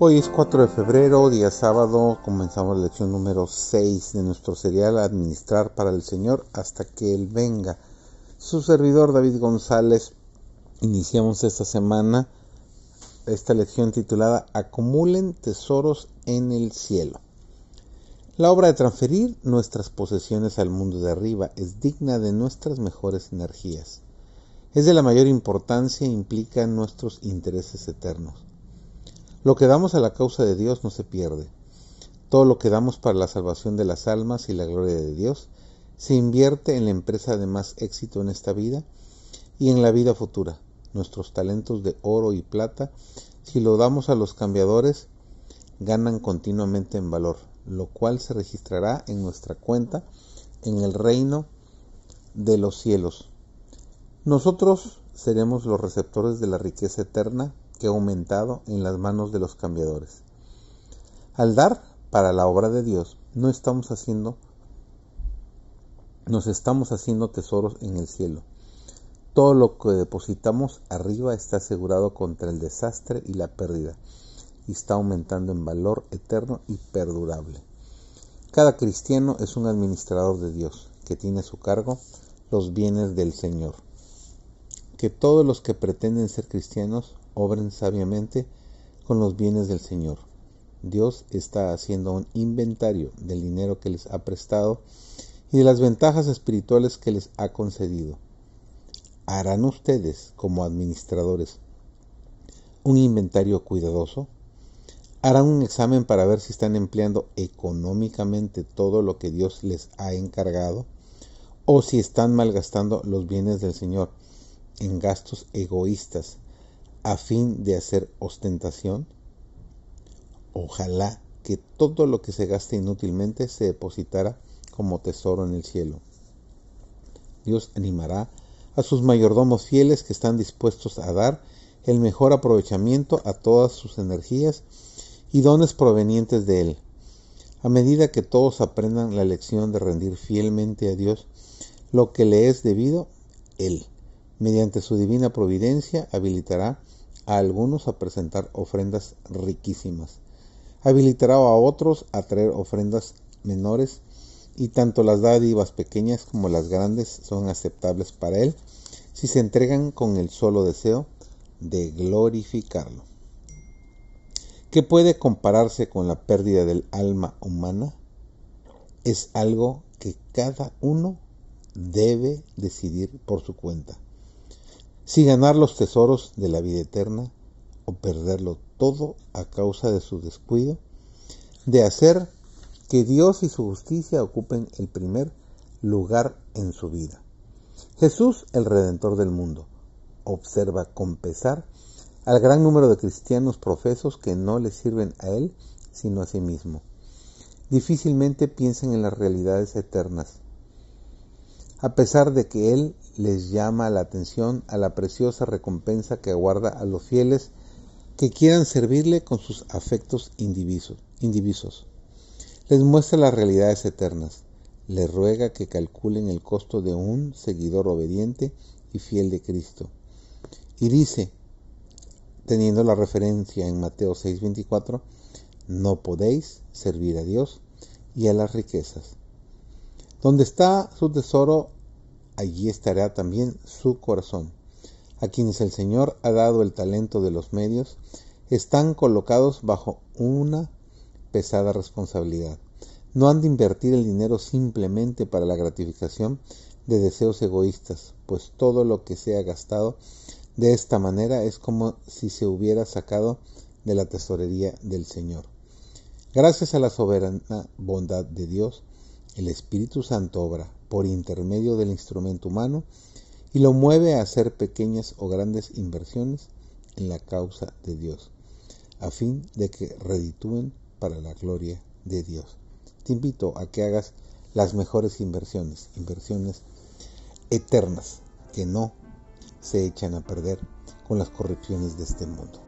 Hoy es 4 de febrero, día sábado, comenzamos la lección número 6 de nuestro serial Administrar para el Señor hasta que Él venga. Su servidor David González, iniciamos esta semana esta lección titulada Acumulen tesoros en el cielo. La obra de transferir nuestras posesiones al mundo de arriba es digna de nuestras mejores energías. Es de la mayor importancia e implica nuestros intereses eternos. Lo que damos a la causa de Dios no se pierde. Todo lo que damos para la salvación de las almas y la gloria de Dios se invierte en la empresa de más éxito en esta vida y en la vida futura. Nuestros talentos de oro y plata, si lo damos a los cambiadores, ganan continuamente en valor, lo cual se registrará en nuestra cuenta en el reino de los cielos. Nosotros seremos los receptores de la riqueza eterna que ha aumentado en las manos de los cambiadores. Al dar para la obra de Dios, no estamos haciendo nos estamos haciendo tesoros en el cielo. Todo lo que depositamos arriba está asegurado contra el desastre y la pérdida, y está aumentando en valor eterno y perdurable. Cada cristiano es un administrador de Dios, que tiene a su cargo los bienes del Señor. Que todos los que pretenden ser cristianos obren sabiamente con los bienes del Señor. Dios está haciendo un inventario del dinero que les ha prestado y de las ventajas espirituales que les ha concedido. ¿Harán ustedes, como administradores, un inventario cuidadoso? ¿Harán un examen para ver si están empleando económicamente todo lo que Dios les ha encargado? ¿O si están malgastando los bienes del Señor en gastos egoístas a fin de hacer ostentación? Ojalá que todo lo que se gaste inútilmente se depositara como tesoro en el cielo. Dios animará a sus mayordomos fieles que están dispuestos a dar el mejor aprovechamiento a todas sus energías y dones provenientes de Él. A medida que todos aprendan la lección de rendir fielmente a Dios lo que le es debido, Él, mediante su divina providencia, habilitará a algunos a presentar ofrendas riquísimas. Habilitará a otros a traer ofrendas menores y tanto las dádivas pequeñas como las grandes son aceptables para Él si se entregan con el solo deseo de glorificarlo. ¿Qué puede compararse con la pérdida del alma humana? Es algo que cada uno debe decidir por su cuenta si ganar los tesoros de la vida eterna o perderlo todo a causa de su descuido, de hacer que Dios y su justicia ocupen el primer lugar en su vida. Jesús, el Redentor del mundo, observa con pesar al gran número de cristianos profesos que no le sirven a Él sino a sí mismo. Difícilmente piensan en las realidades eternas, a pesar de que Él les llama la atención a la preciosa recompensa que aguarda a los fieles que quieran servirle con sus afectos indivisos. Les muestra las realidades eternas. Les ruega que calculen el costo de un seguidor obediente y fiel de Cristo. Y dice, teniendo la referencia en Mateo 6:24, no podéis servir a Dios y a las riquezas. Donde está su tesoro, allí estará también su corazón. A quienes el Señor ha dado el talento de los medios, están colocados bajo una pesada responsabilidad. No han de invertir el dinero simplemente para la gratificación de deseos egoístas, pues todo lo que se ha gastado de esta manera es como si se hubiera sacado de la tesorería del Señor. Gracias a la soberana bondad de Dios, el Espíritu Santo obra por intermedio del instrumento humano y lo mueve a hacer pequeñas o grandes inversiones en la causa de Dios, a fin de que reditúen para la gloria de Dios. Te invito a que hagas las mejores inversiones, inversiones eternas que no se echan a perder con las corrupciones de este mundo.